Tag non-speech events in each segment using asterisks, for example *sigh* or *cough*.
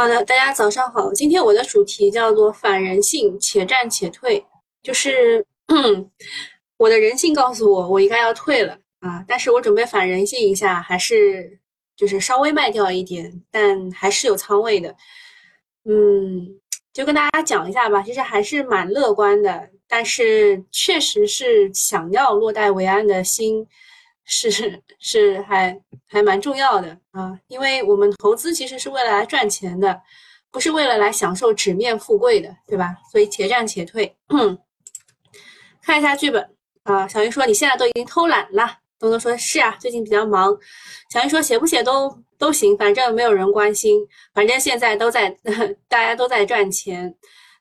好的，大家早上好。今天我的主题叫做反人性，且战且退。就是 *clears throat* 我的人性告诉我，我应该要退了啊，但是我准备反人性一下，还是就是稍微卖掉一点，但还是有仓位的。嗯，就跟大家讲一下吧，其实还是蛮乐观的，但是确实是想要落袋为安的心。是 *laughs* 是还还蛮重要的啊，因为我们投资其实是为了来赚钱的，不是为了来享受纸面富贵的，对吧？所以且战且退。嗯看一下剧本啊，小云说你现在都已经偷懒了，东东说是啊，最近比较忙。小云说写不写都都行，反正没有人关心，反正现在都在 *laughs* 大家都在赚钱。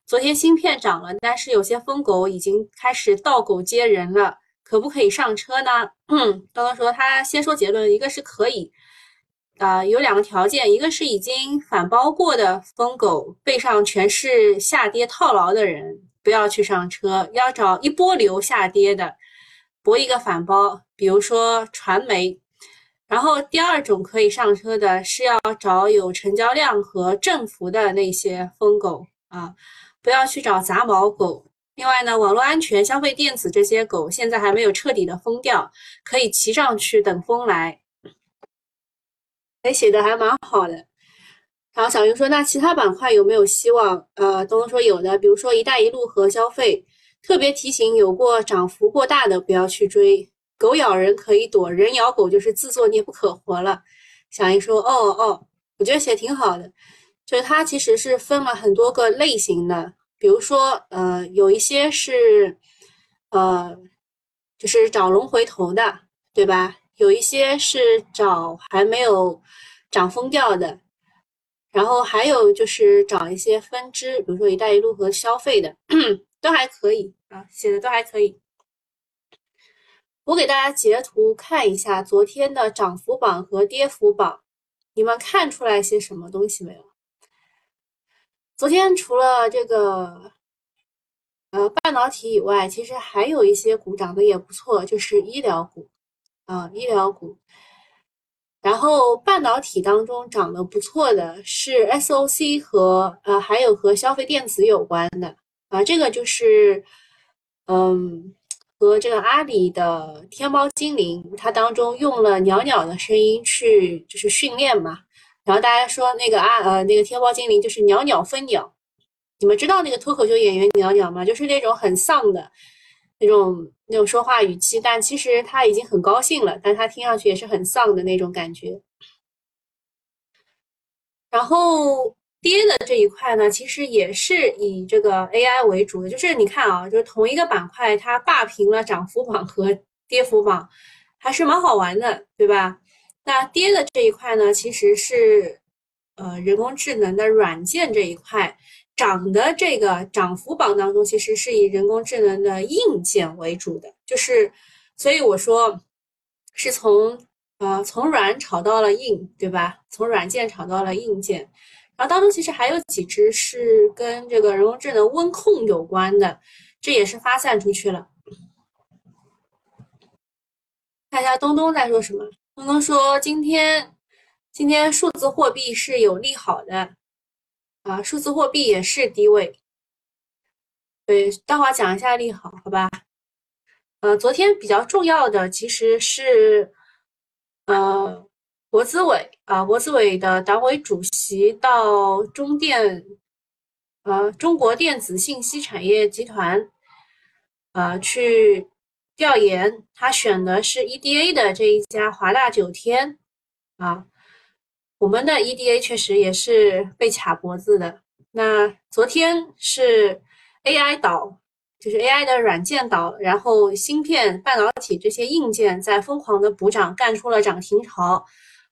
昨天芯片涨了，但是有些疯狗已经开始倒狗接人了。可不可以上车呢？嗯，刚刚说他先说结论，一个是可以，啊，有两个条件，一个是已经反包过的疯狗，背上全是下跌套牢的人，不要去上车，要找一波流下跌的，博一个反包，比如说传媒。然后第二种可以上车的是要找有成交量和振幅的那些疯狗啊，不要去找杂毛狗。另外呢，网络安全、消费电子这些狗现在还没有彻底的疯掉，可以骑上去等风来。哎，写的还蛮好的。然后小云说：“那其他板块有没有希望？”呃，东东说有的，比如说“一带一路”和消费。特别提醒，有过涨幅过大的不要去追。狗咬人可以躲，人咬狗就是自作孽不可活了。小云说：“哦哦，我觉得写挺好的，就是它其实是分了很多个类型的。”比如说，呃，有一些是，呃，就是找龙回头的，对吧？有一些是找还没有涨疯掉的，然后还有就是找一些分支，比如说“一带一路”和消费的，*clears throat* 都还可以啊，写的都还可以。我给大家截图看一下昨天的涨幅榜和跌幅榜，你们看出来些什么东西没有？昨天除了这个，呃，半导体以外，其实还有一些股涨得也不错，就是医疗股，啊，医疗股。然后半导体当中涨得不错的是 SOC 和呃，还有和消费电子有关的啊，这个就是，嗯，和这个阿里的天猫精灵，它当中用了袅袅的声音去就是训练嘛。然后大家说那个啊呃那个天猫精灵就是袅袅分鸟，你们知道那个脱口秀演员袅袅吗？就是那种很丧的那种那种说话语气，但其实他已经很高兴了，但他听上去也是很丧的那种感觉。然后跌的这一块呢，其实也是以这个 AI 为主的，就是你看啊，就是同一个板块它霸屏了涨幅榜和跌幅榜，还是蛮好玩的，对吧？那跌的这一块呢，其实是，呃，人工智能的软件这一块；涨的这个涨幅榜当中，其实是以人工智能的硬件为主的。就是，所以我说，是从呃从软炒到了硬，对吧？从软件炒到了硬件。然后当中其实还有几只是跟这个人工智能温控有关的，这也是发散出去了。看一下东东在说什么。东东说：“今天，今天数字货币是有利好的，啊，数字货币也是低位。对，待会儿讲一下利好，好吧？呃，昨天比较重要的其实是，呃，国资委啊，国资委的党委主席到中电，呃，中国电子信息产业集团，呃，去。”调研，他选的是 EDA 的这一家华大九天啊，我们的 EDA 确实也是被卡脖子的。那昨天是 AI 岛，就是 AI 的软件岛，然后芯片、半导体这些硬件在疯狂的补涨，干出了涨停潮。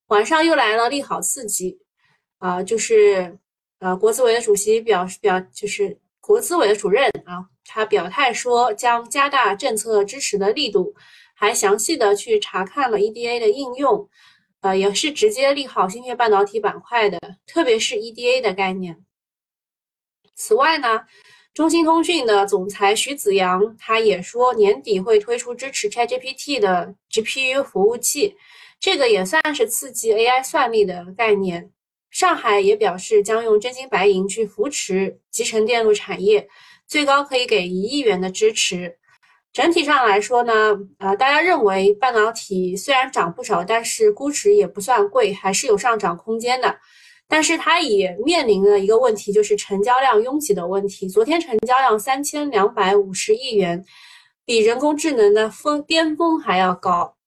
晚上又来了利好刺激啊，就是呃，国资委的主席表示表，就是国资委的主任啊。他表态说将加大政策支持的力度，还详细的去查看了 EDA 的应用，呃，也是直接利好芯片半导体板块的，特别是 EDA 的概念。此外呢，中兴通讯的总裁徐子阳他也说年底会推出支持 ChatGPT 的 GPU 服务器，这个也算是刺激 AI 算力的概念。上海也表示将用真金白银去扶持集成电路产业，最高可以给一亿元的支持。整体上来说呢，呃，大家认为半导体虽然涨不少，但是估值也不算贵，还是有上涨空间的。但是它也面临了一个问题，就是成交量拥挤的问题。昨天成交量三千两百五十亿元，比人工智能的峰巅峰还要高。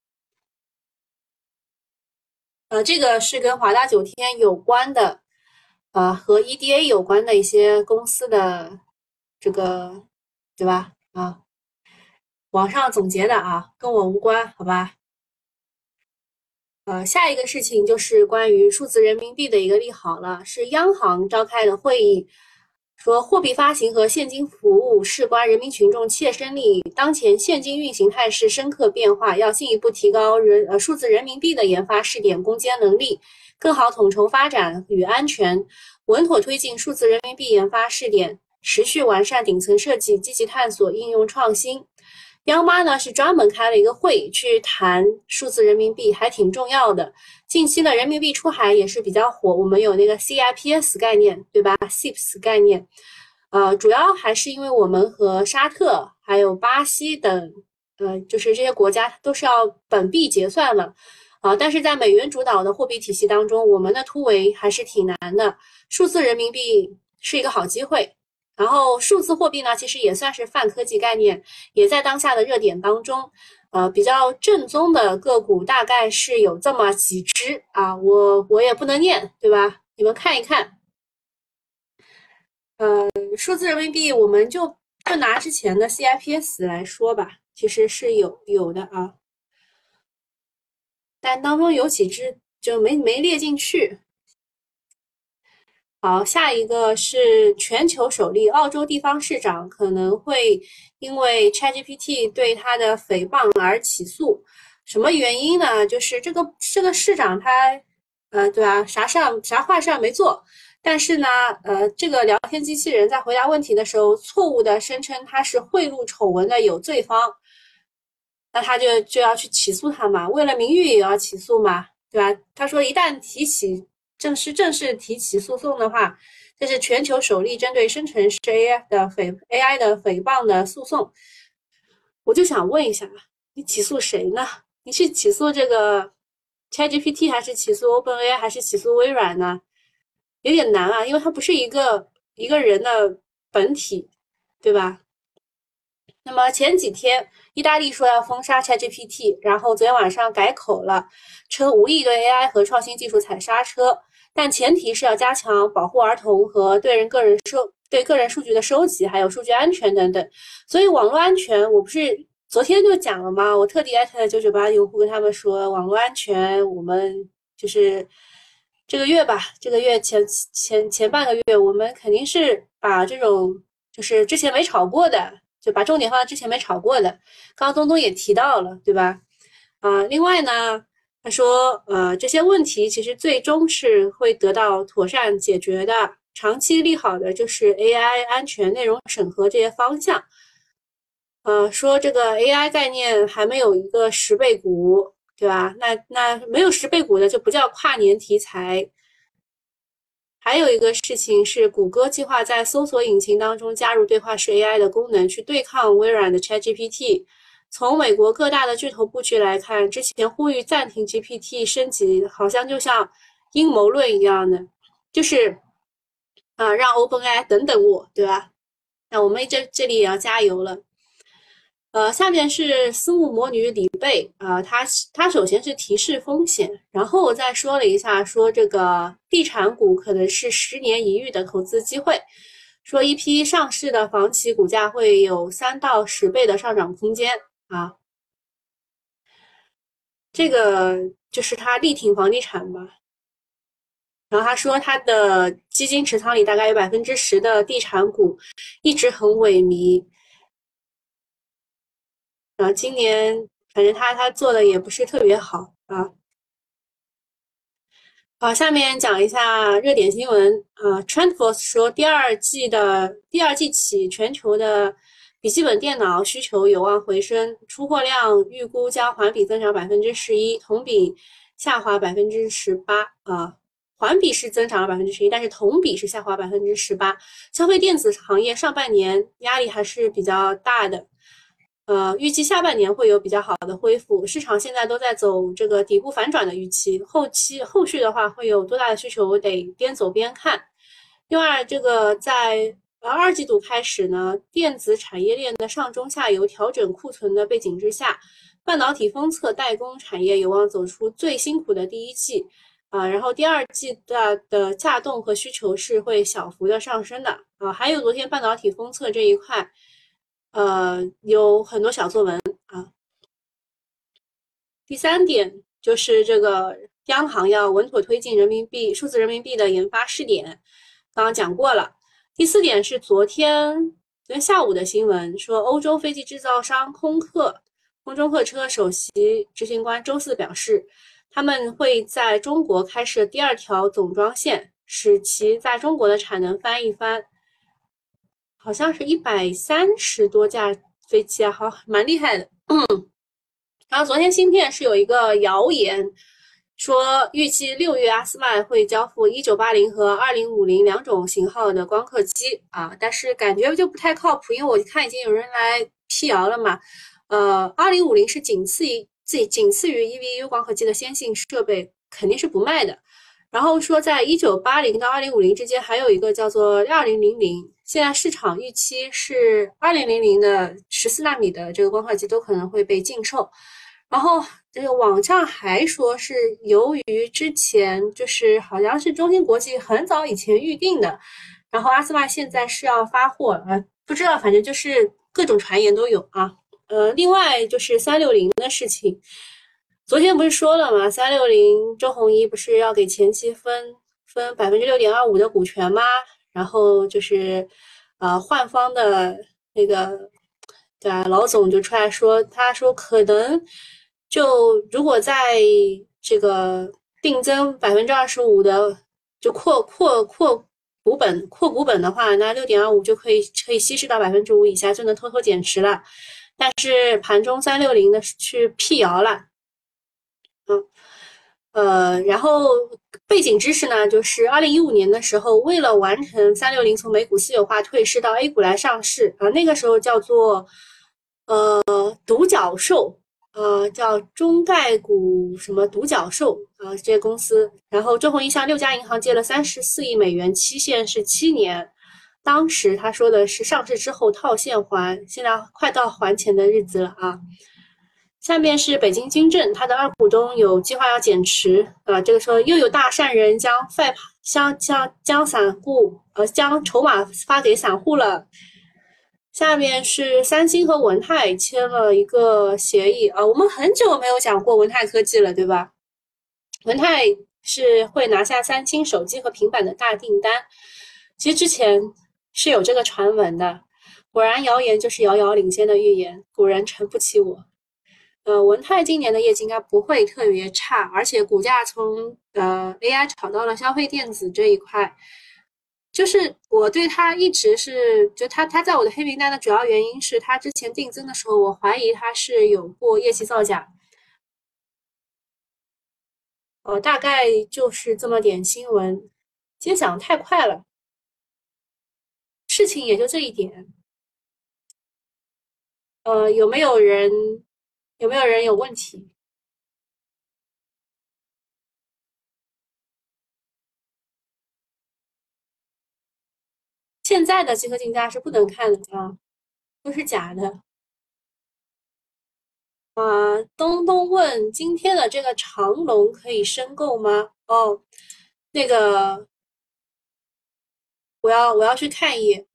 呃，这个是跟华大九天有关的，呃，和 EDA 有关的一些公司的这个，对吧？啊，网上总结的啊，跟我无关，好吧？呃，下一个事情就是关于数字人民币的一个利好了，是央行召开的会议。说货币发行和现金服务事关人民群众切身利益，当前现金运行态势深刻变化，要进一步提高人呃数字人民币的研发试点攻坚能力，更好统筹发展与安全，稳妥推进数字人民币研发试点，持续完善顶层设计，积极探索应用创新。央妈呢是专门开了一个会去谈数字人民币，还挺重要的。近期呢人民币出海也是比较火，我们有那个 CIPS 概念，对吧？CIPS 概念，呃，主要还是因为我们和沙特还有巴西等，呃，就是这些国家都是要本币结算了，啊，但是在美元主导的货币体系当中，我们的突围还是挺难的。数字人民币是一个好机会。然后数字货币呢，其实也算是泛科技概念，也在当下的热点当中。呃，比较正宗的个股大概是有这么几只啊，我我也不能念，对吧？你们看一看。呃，数字人民币，我们就就拿之前的 CIPS 来说吧，其实是有有的啊，但当中有几只就没没列进去。好，下一个是全球首例，澳洲地方市长可能会因为 ChatGPT 对他的诽谤而起诉。什么原因呢？就是这个这个市长他，呃，对吧？啥事啥坏事没做，但是呢，呃，这个聊天机器人在回答问题的时候，错误的声称他是贿赂丑闻的有罪方，那他就就要去起诉他嘛，为了名誉也要起诉嘛，对吧？他说一旦提起。正式正式提起诉讼的话，这是全球首例针对生成式 AI 的诽 AI 的诽谤的诉讼。我就想问一下，你起诉谁呢？你是起诉这个 ChatGPT 还是起诉 OpenAI 还是起诉微软呢？有点难啊，因为它不是一个一个人的本体，对吧？那么前几天，意大利说要封杀 ChatGPT，然后昨天晚上改口了，称无意对 AI 和创新技术踩刹车。但前提是要加强保护儿童和对人个人收对个人数据的收集，还有数据安全等等。所以网络安全，我不是昨天就讲了吗？我特地艾特了九九八用户，跟他们说网络安全，我们就是这个月吧，这个月前前前半个月，我们肯定是把这种就是之前没炒过的，就把重点放在之前没炒过的。刚刚东东也提到了，对吧？啊，另外呢。他说：“呃，这些问题其实最终是会得到妥善解决的。长期利好的就是 AI 安全、内容审核这些方向。呃，说这个 AI 概念还没有一个十倍股，对吧？那那没有十倍股的就不叫跨年题材。还有一个事情是，谷歌计划在搜索引擎当中加入对话式 AI 的功能，去对抗微软的 ChatGPT。”从美国各大的巨头布局来看，之前呼吁暂停 GPT 升级，好像就像阴谋论一样的，就是啊，让 OpenAI 等等我，对吧？那我们这这里也要加油了。呃，下面是私募魔女李贝啊，她她首先是提示风险，然后我再说了一下，说这个地产股可能是十年一遇的投资机会，说一批上市的房企股价会有三到十倍的上涨空间。啊，这个就是他力挺房地产吧。然后他说他的基金持仓里大概有百分之十的地产股一直很萎靡。啊，今年反正他他做的也不是特别好啊。好，下面讲一下热点新闻啊。TrendForce 说，第二季的第二季起，全球的。笔记本电脑需求有望回升，出货量预估将环比增长百分之十一，同比下滑百分之十八啊。环比是增长了百分之十一，但是同比是下滑百分之十八。消费电子行业上半年压力还是比较大的，呃，预计下半年会有比较好的恢复。市场现在都在走这个底部反转的预期，后期后续的话会有多大的需求，得边走边看。另外，这个在而二季度开始呢，电子产业链的上中下游调整库存的背景之下。半导体封测代工产业有望走出最辛苦的第一季，啊，然后第二季的的架动和需求是会小幅的上升的，啊，还有昨天半导体封测这一块，呃，有很多小作文啊。第三点就是这个央行要稳妥推进人民币数字人民币的研发试点，刚刚讲过了。第四点是昨天昨天下午的新闻，说欧洲飞机制造商空客。空中客车首席执行官周四表示，他们会在中国开设第二条总装线，使其在中国的产能翻一番。好像是一百三十多架飞机啊，好，蛮厉害的。*coughs* 然后昨天芯片是有一个谣言，说预计六月阿斯麦会交付一九八零和二零五零两种型号的光刻机啊，但是感觉就不太靠谱，因为我看已经有人来辟谣了嘛。呃，二零五零是仅次于仅仅次于 EVU 光刻机的先进设备，肯定是不卖的。然后说，在一九八零到二零五零之间，还有一个叫做二零零零，现在市场预期是二零零零的十四纳米的这个光刻机都可能会被禁售。然后这个网上还说是由于之前就是好像是中芯国际很早以前预定的，然后阿斯麦现在是要发货，呃，不知道，反正就是各种传言都有啊。呃，另外就是三六零的事情，昨天不是说了吗？三六零周鸿祎不是要给前期分分百分之六点二五的股权吗？然后就是呃，换方的那个对啊，老总就出来说，他说可能就如果在这个定增百分之二十五的就扩扩扩股本扩股本的话，那六点二五就可以可以稀释到百分之五以下，就能偷偷减持了。但是盘中三六零的去辟谣了，嗯，呃，然后背景知识呢，就是二零一五年的时候，为了完成三六零从美股私有化退市到 A 股来上市啊，那个时候叫做呃独角兽，呃叫中概股什么独角兽啊这些公司，然后周鸿祎向六家银行借了三十四亿美元，期限是七年。当时他说的是上市之后套现还，现在快到还钱的日子了啊。下面是北京军政，它的二股东有计划要减持啊。这个时候又有大善人将快将将将散户呃将筹码发给散户了。下面是三星和文泰签了一个协议啊。我们很久没有讲过文泰科技了，对吧？文泰是会拿下三星手机和平板的大订单。其实之前。是有这个传闻的，果然谣言就是遥遥领先的预言，古人诚不欺我。呃，文泰今年的业绩应该不会特别差，而且股价从呃 AI 炒到了消费电子这一块，就是我对他一直是，就他他在我的黑名单的主要原因是他之前定增的时候，我怀疑他是有过业绩造假。呃，大概就是这么点新闻，今天讲的太快了。事情也就这一点，呃，有没有人有没有人有问题？现在的集合竞价是不能看的啊，都是假的。啊，东东问今天的这个长龙可以申购吗？哦，那个我要我要去看一眼。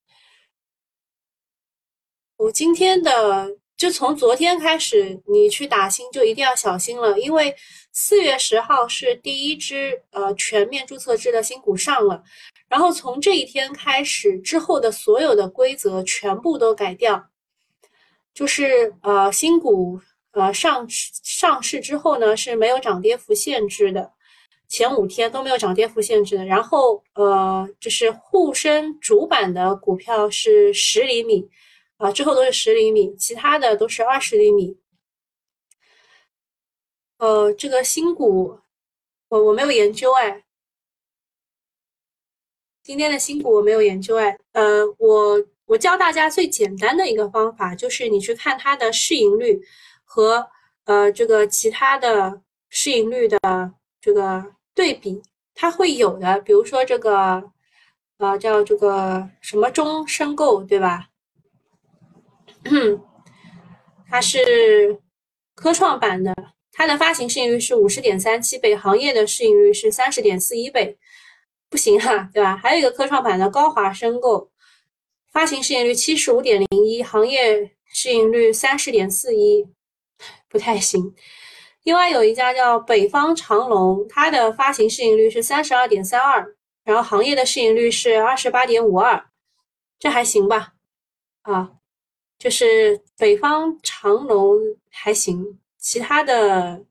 我今天的就从昨天开始，你去打新就一定要小心了，因为四月十号是第一只呃全面注册制的新股上了，然后从这一天开始之后的所有的规则全部都改掉，就是呃新股呃上市上市之后呢是没有涨跌幅限制的，前五天都没有涨跌幅限制的，然后呃就是沪深主板的股票是十厘米。啊，之后都是十厘米，其他的都是二十厘米。呃，这个新股，我我没有研究哎，今天的新股我没有研究哎，呃，我我教大家最简单的一个方法，就是你去看它的市盈率和呃这个其他的市盈率的这个对比，它会有的。比如说这个呃叫这个什么中申购对吧？嗯 *clears throat* 它是科创板的，它的发行市盈率是五十点三七倍，行业的市盈率是三十点四一倍。不行哈，对吧？还有一个科创板的高华申购，发行市盈率七十五点零一，行业市盈率三十点四一，不太行。另外有一家叫北方长隆，它的发行市盈率是三十二点三二，然后行业的市盈率是二十八点五二，这还行吧？啊，就是北方长隆还行，其他的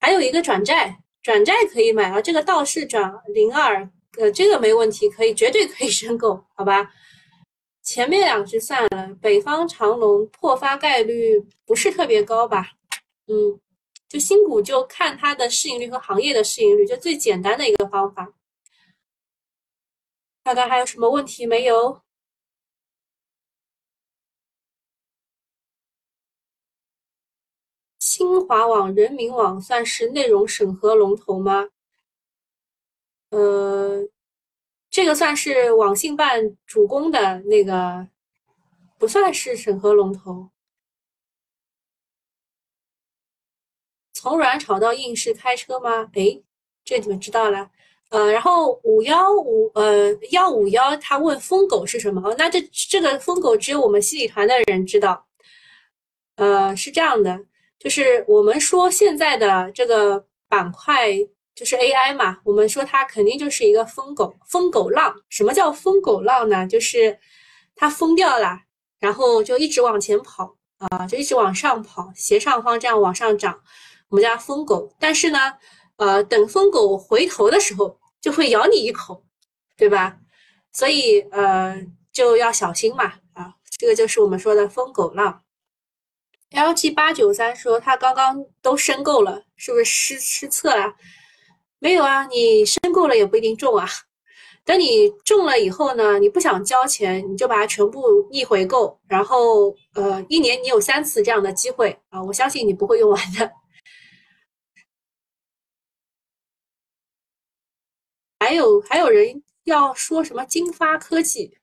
还有一个转债。转债可以买啊，这个道氏转零二，呃，这个没问题，可以，绝对可以申购，好吧？前面两只算了，北方长隆破发概率不是特别高吧？嗯，就新股就看它的市盈率和行业的市盈率，就最简单的一个方法。大家还有什么问题没有？新华网、人民网算是内容审核龙头吗？呃，这个算是网信办主攻的那个，不算是审核龙头。从软炒到硬是开车吗？哎，这你们知道了。呃，然后五幺五呃幺五幺，他问疯狗是什么？那这这个疯狗只有我们西里团的人知道。呃，是这样的。就是我们说现在的这个板块就是 AI 嘛，我们说它肯定就是一个疯狗疯狗浪。什么叫疯狗浪呢？就是它疯掉了，然后就一直往前跑啊，就一直往上跑，斜上方这样往上涨，我们叫疯狗。但是呢，呃，等疯狗回头的时候，就会咬你一口，对吧？所以呃，就要小心嘛啊，这个就是我们说的疯狗浪。LG 八九三说他刚刚都申购了，是不是失失策了？没有啊，你申购了也不一定中啊。等你中了以后呢，你不想交钱，你就把它全部逆回购，然后呃，一年你有三次这样的机会啊，我相信你不会用完的。还有还有人要说什么金发科技？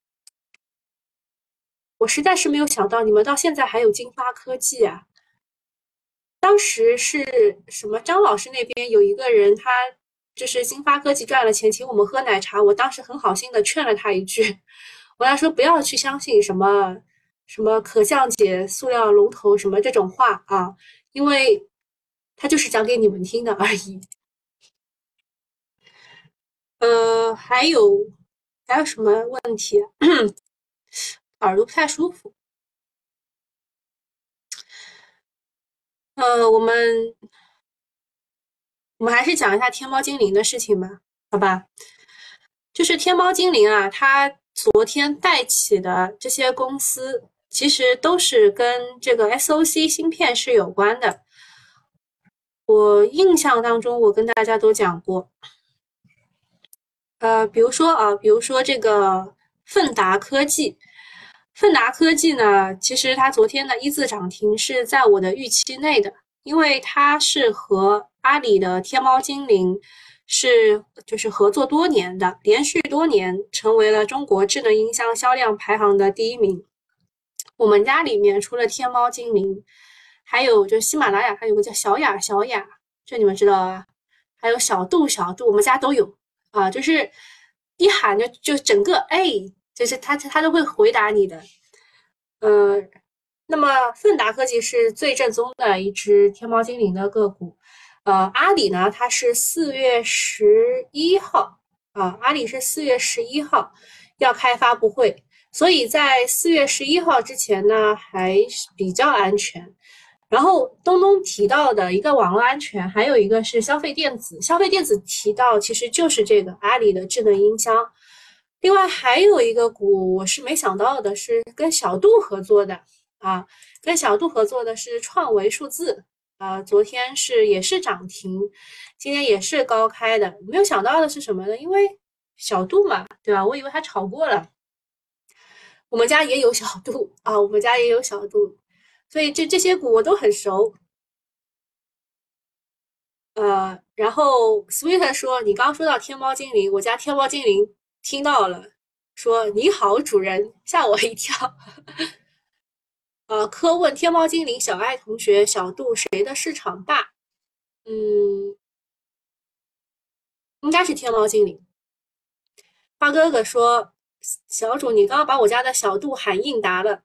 我实在是没有想到，你们到现在还有金发科技啊！当时是什么？张老师那边有一个人，他就是金发科技赚了钱，请我们喝奶茶。我当时很好心的劝了他一句，*laughs* 我要说不要去相信什么什么可降解塑料龙头什么这种话啊，因为他就是讲给你们听的而已。呃，还有还有什么问题？*coughs* 耳朵不太舒服。呃，我们我们还是讲一下天猫精灵的事情吧，好吧？就是天猫精灵啊，它昨天带起的这些公司，其实都是跟这个 SOC 芯片是有关的。我印象当中，我跟大家都讲过，呃，比如说啊，比如说这个奋达科技。奋达科技呢，其实它昨天的一字涨停是在我的预期内的，因为它是和阿里的天猫精灵是就是合作多年的，连续多年成为了中国智能音箱销量排行的第一名。我们家里面除了天猫精灵，还有就喜马拉雅，还有个叫小雅小雅，这你们知道啊？还有小度小度，我们家都有啊，就是一喊就就整个哎。就是他，他都会回答你的。呃，那么奋达科技是最正宗的一只天猫精灵的个股。呃，阿里呢，它是四月十一号啊，阿里是四月十一号要开发布会，所以在四月十一号之前呢，还是比较安全。然后东东提到的一个网络安全，还有一个是消费电子，消费电子提到其实就是这个阿里的智能音箱。另外还有一个股，我是没想到的，是跟小度合作的啊，跟小度合作的是创维数字啊，昨天是也是涨停，今天也是高开的。没有想到的是什么呢？因为小度嘛，对吧？我以为它炒过了。我们家也有小度啊，我们家也有小度，所以这这些股我都很熟。呃，然后 Sweet 说，你刚说到天猫精灵，我家天猫精灵听到了，说你好主人，吓我一跳。啊，*laughs* 科问天猫精灵，小爱同学，小度谁的市场大？嗯，应该是天猫精灵。花哥哥说，小主，你刚刚把我家的小度喊应答了，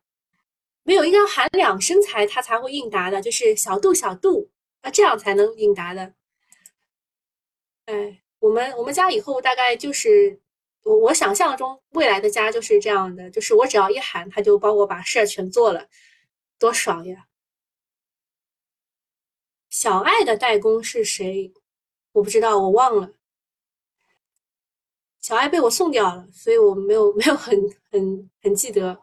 没有，应该喊两声才他才会应答的，就是小度小度，那这样才能应答的。哎，我们我们家以后大概就是我我想象中未来的家就是这样的，就是我只要一喊，他就帮我把事儿全做了，多爽呀！小爱的代工是谁？我不知道，我忘了。小爱被我送掉了，所以我没有 *laughs* 没有很很很记得。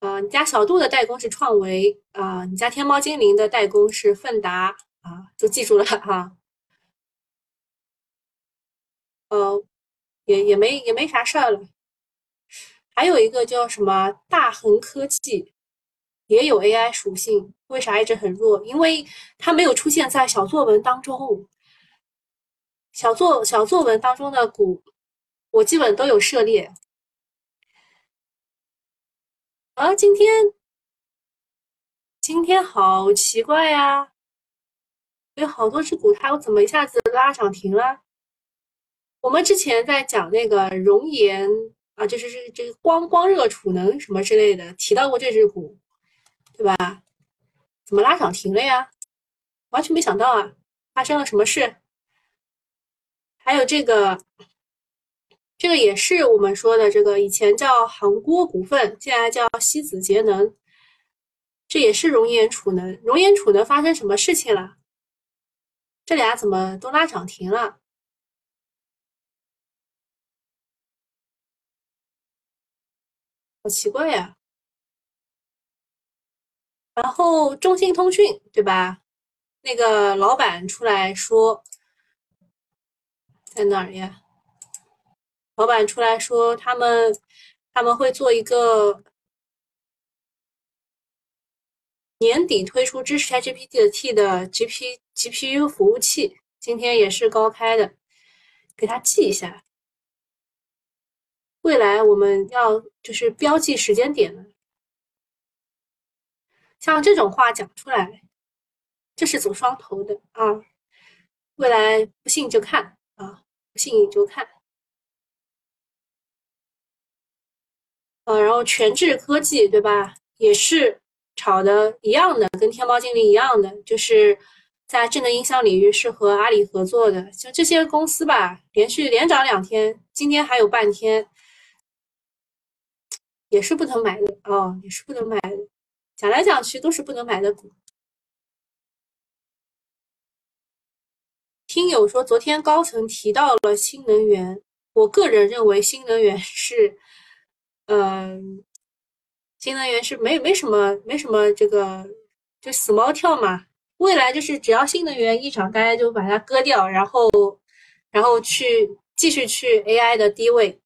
啊，你家小度的代工是创维啊，你家天猫精灵的代工是奋达啊，都记住了哈。*laughs* 呃，也也没也没啥事儿了。还有一个叫什么大恒科技，也有 AI 属性，为啥一直很弱？因为它没有出现在小作文当中。小作小作文当中的股，我基本都有涉猎。啊，今天今天好奇怪呀，有好多只股，它怎么一下子拉涨停了？我们之前在讲那个熔岩啊，就是这这个光光热储能什么之类的，提到过这只股，对吧？怎么拉涨停了呀？完全没想到啊，发生了什么事？还有这个，这个也是我们说的这个，以前叫杭锅股份，现在叫西子节能，这也是熔岩储能。熔岩储能发生什么事情了？这俩怎么都拉涨停了？好奇怪呀！然后中兴通讯对吧？那个老板出来说，在哪儿呀？老板出来说，他们他们会做一个年底推出支持 ChatGPT 的 T 的 GP GPU 服务器，今天也是高开的，给他记一下。未来我们要就是标记时间点了，像这种话讲出来，这是走双头的啊。未来不信就看啊，不信你就看。呃，然后全智科技对吧，也是炒的一样的，跟天猫精灵一样的，就是在智能音箱领域是和阿里合作的。像这些公司吧，连续连涨两天，今天还有半天。也是不能买的啊，也是不能买的。讲来讲去都是不能买的股。听友说，昨天高层提到了新能源，我个人认为新能源是，嗯，新能源是没没什么没什么这个就死猫跳嘛。未来就是只要新能源一涨，大家就把它割掉，然后然后去继续去 AI 的低位。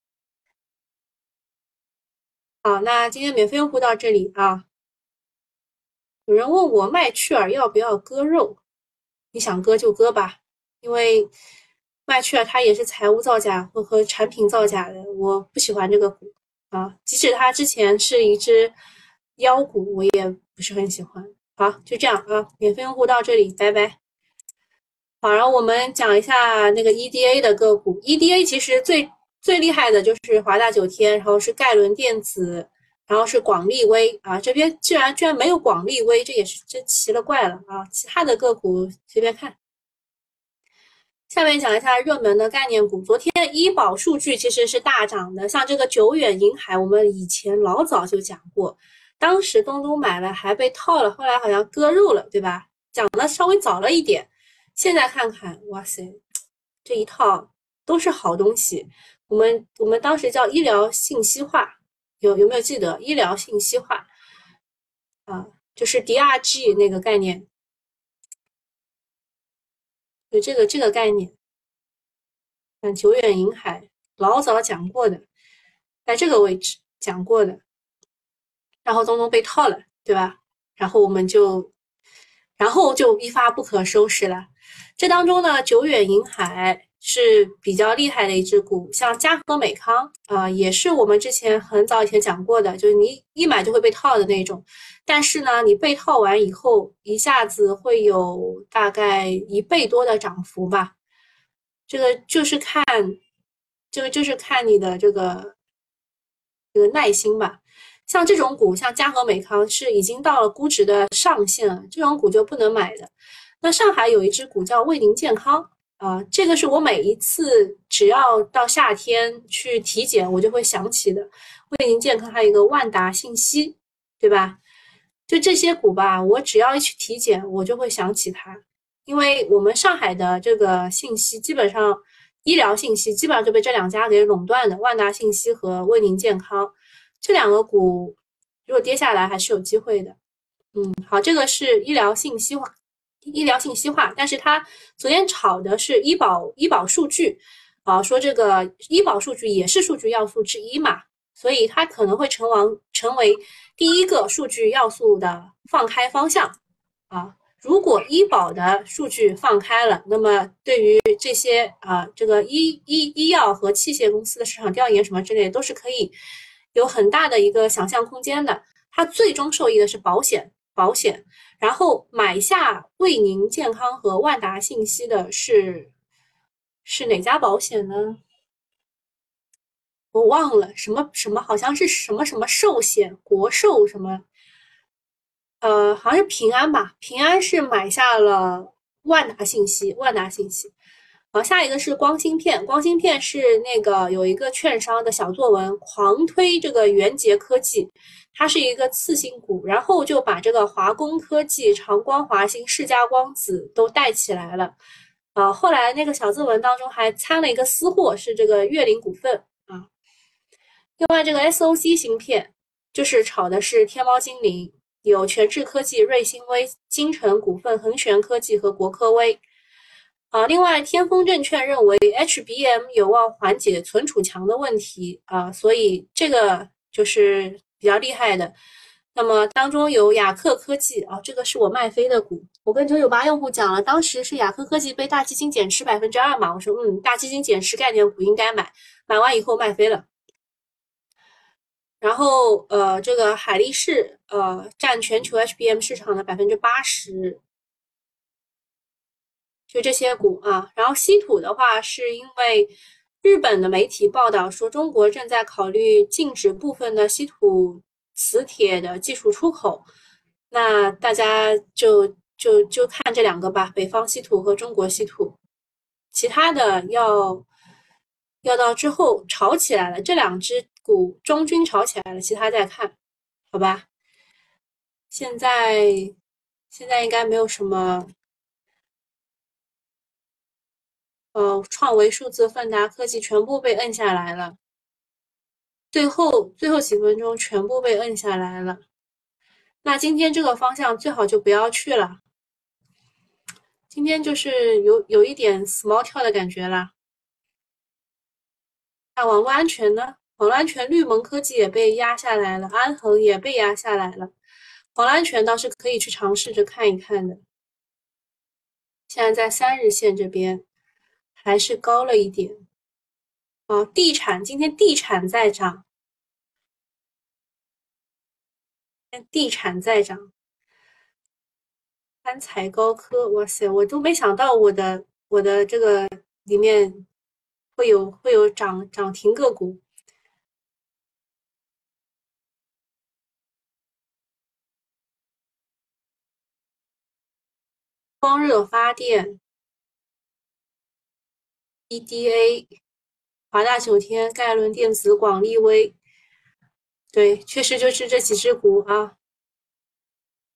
好，那今天免费用户到这里啊。有人问我麦趣尔要不要割肉，你想割就割吧，因为麦趣尔它也是财务造假和和产品造假的，我不喜欢这个股啊。即使它之前是一只妖股，我也不是很喜欢。好，就这样啊，免费用户到这里，拜拜。好，然后我们讲一下那个 EDA 的个股，EDA 其实最。最厉害的就是华大九天，然后是盖伦电子，然后是广利威啊。这边居然居然没有广利威，这也是真奇了怪了啊！其他的个股随便看。下面讲一下热门的概念股。昨天医保数据其实是大涨的，像这个久远银海，我们以前老早就讲过，当时东东买了还被套了，后来好像割肉了，对吧？讲的稍微早了一点。现在看看，哇塞，这一套都是好东西。我们我们当时叫医疗信息化，有有没有记得医疗信息化？啊，就是 DRG 那个概念就这个这个概念。嗯，久远银海老早讲过的，在这个位置讲过的，然后东东被套了，对吧？然后我们就，然后就一发不可收拾了。这当中呢，久远银海是比较厉害的一只股，像嘉禾美康啊，也是我们之前很早以前讲过的，就是你一买就会被套的那种。但是呢，你被套完以后，一下子会有大概一倍多的涨幅吧。这个就是看，这个就是看你的这个这个耐心吧。像这种股，像嘉禾美康是已经到了估值的上限了，这种股就不能买的。那上海有一只股叫卫宁健康啊，这个是我每一次只要到夏天去体检，我就会想起的。卫宁健康还有一个万达信息，对吧？就这些股吧，我只要一去体检，我就会想起它。因为我们上海的这个信息基本上，医疗信息基本上就被这两家给垄断的，万达信息和卫宁健康这两个股，如果跌下来还是有机会的。嗯，好，这个是医疗信息化，医疗信息化，但是它昨天炒的是医保医保数据，啊，说这个医保数据也是数据要素之一嘛，所以它可能会成王成为第一个数据要素的放开方向，啊。如果医保的数据放开了，那么对于这些啊，这个医医医药和器械公司的市场调研什么之类，都是可以有很大的一个想象空间的。它最终受益的是保险，保险。然后买下为您健康和万达信息的是是哪家保险呢？我忘了，什么什么，好像是什么什么寿险，国寿什么。呃，好像是平安吧？平安是买下了万达信息，万达信息。好，下一个是光芯片，光芯片是那个有一个券商的小作文狂推这个元杰科技，它是一个次新股，然后就把这个华工科技、长光华兴、世嘉光子都带起来了。啊，后来那个小作文当中还掺了一个私货，是这个粤林股份啊。另外，这个 SOC 芯片就是炒的是天猫精灵。有全智科技、瑞星微、金城股份、恒玄科技和国科微。啊，另外，天风证券认为 HBM 有望缓解存储墙的问题啊，所以这个就是比较厉害的。那么当中有雅克科技啊，这个是我卖飞的股。我跟九九八用户讲了，当时是雅克科技被大基金减持百分之二嘛，我说嗯，大基金减持概念股应该买，买完以后卖飞了。然后，呃，这个海力士，呃，占全球 HBM 市场的百分之八十，就这些股啊。然后稀土的话，是因为日本的媒体报道说，中国正在考虑禁止部分的稀土磁铁的技术出口。那大家就就就看这两个吧，北方稀土和中国稀土，其他的要要到之后炒起来了，这两只。股中军炒起来了，其他再看，好吧？现在现在应该没有什么，呃，创维数字、奋达科技全部被摁下来了，最后最后几分钟全部被摁下来了。那今天这个方向最好就不要去了，今天就是有有一点 small 跳的感觉了。那网络安全呢？网络安全，绿盟科技也被压下来了，安恒也被压下来了。网络安全倒是可以去尝试着看一看的。现在在三日线这边还是高了一点。哦，地产今天地产在涨，地产在涨。安彩高科，哇塞，我都没想到我的我的这个里面会有会有涨涨停个股。光热发电、EDA、华大九天、盖伦电子、广利微，对，确实就是这几只股啊。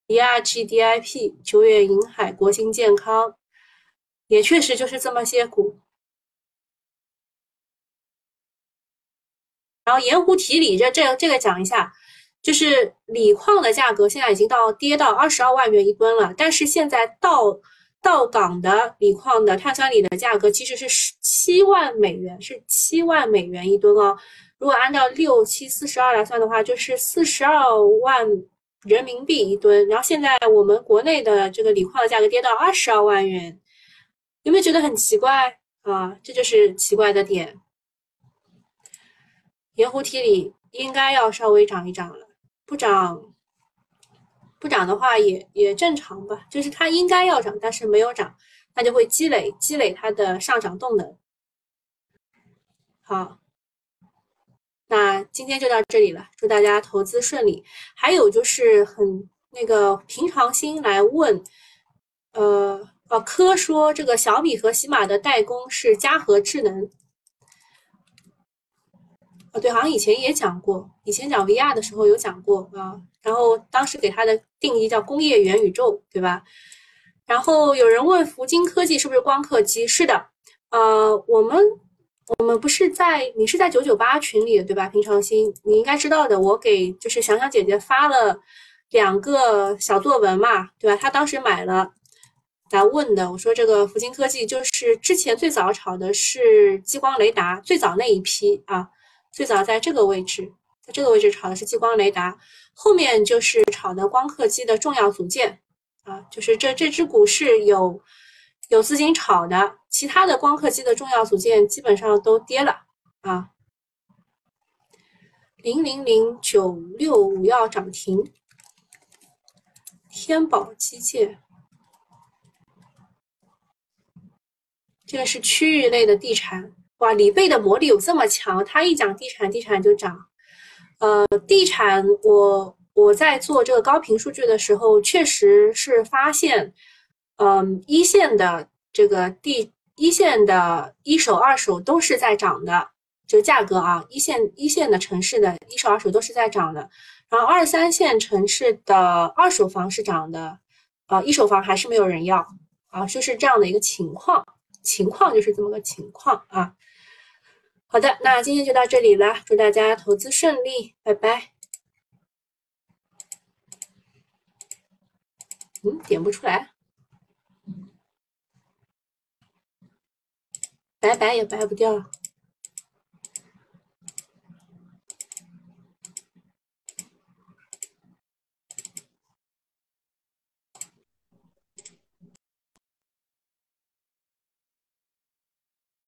ERG、DIP、久远银海、国兴健康，也确实就是这么些股。然后盐湖提锂，这这这个讲一下。就是锂矿的价格现在已经到跌到二十二万元一吨了，但是现在到到港的锂矿的碳酸锂的价格其实是十七万美元，是七万美元一吨哦。如果按照六七四十二来算的话，就是四十二万人民币一吨。然后现在我们国内的这个锂矿的价格跌到二十二万元，有没有觉得很奇怪啊？这就是奇怪的点。盐湖提锂应该要稍微涨一涨了，不涨。不涨的话也也正常吧，就是它应该要涨，但是没有涨，它就会积累积累它的上涨动能。好，那今天就到这里了，祝大家投资顺利。还有就是很那个平常心来问，呃，哦，科说这个小米和喜马的代工是嘉禾智能。哦，对，好像以前也讲过，以前讲 VR 的时候有讲过啊。然后当时给他的定义叫工业元宇宙，对吧？然后有人问福金科技是不是光刻机？是的，呃，我们我们不是在你是在九九八群里对吧？平常心，你应该知道的。我给就是想想姐姐发了两个小作文嘛，对吧？她当时买了来问的，我说这个福金科技就是之前最早炒的是激光雷达，最早那一批啊，最早在这个位置，在这个位置炒的是激光雷达。后面就是炒的光刻机的重要组件啊，就是这这只股是有有资金炒的，其他的光刻机的重要组件基本上都跌了啊。零零零九六五要涨停，天宝机械，这个是区域类的地产哇，李贝的魔力有这么强？他一讲地产，地产就涨。呃，地产，我我在做这个高频数据的时候，确实是发现，嗯，一线的这个地，一线的一手、二手都是在涨的，就价格啊，一线一线的城市的一手、二手都是在涨的，然后二三线城市的二手房是涨的，啊，一手房还是没有人要，啊，就是这样的一个情况，情况就是这么个情况啊。好的，那今天就到这里了，祝大家投资顺利，拜拜。嗯，点不出来，拜拜也拜不掉。